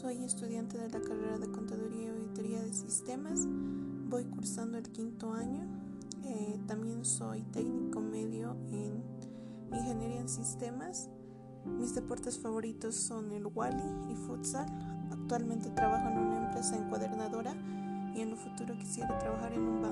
Soy estudiante de la carrera de Contaduría y Auditoría de Sistemas. Voy cursando el quinto año. Eh, también soy técnico medio en Ingeniería en Sistemas. Mis deportes favoritos son el Wally y futsal. Actualmente trabajo en una empresa encuadernadora y en el futuro quisiera trabajar en un banco.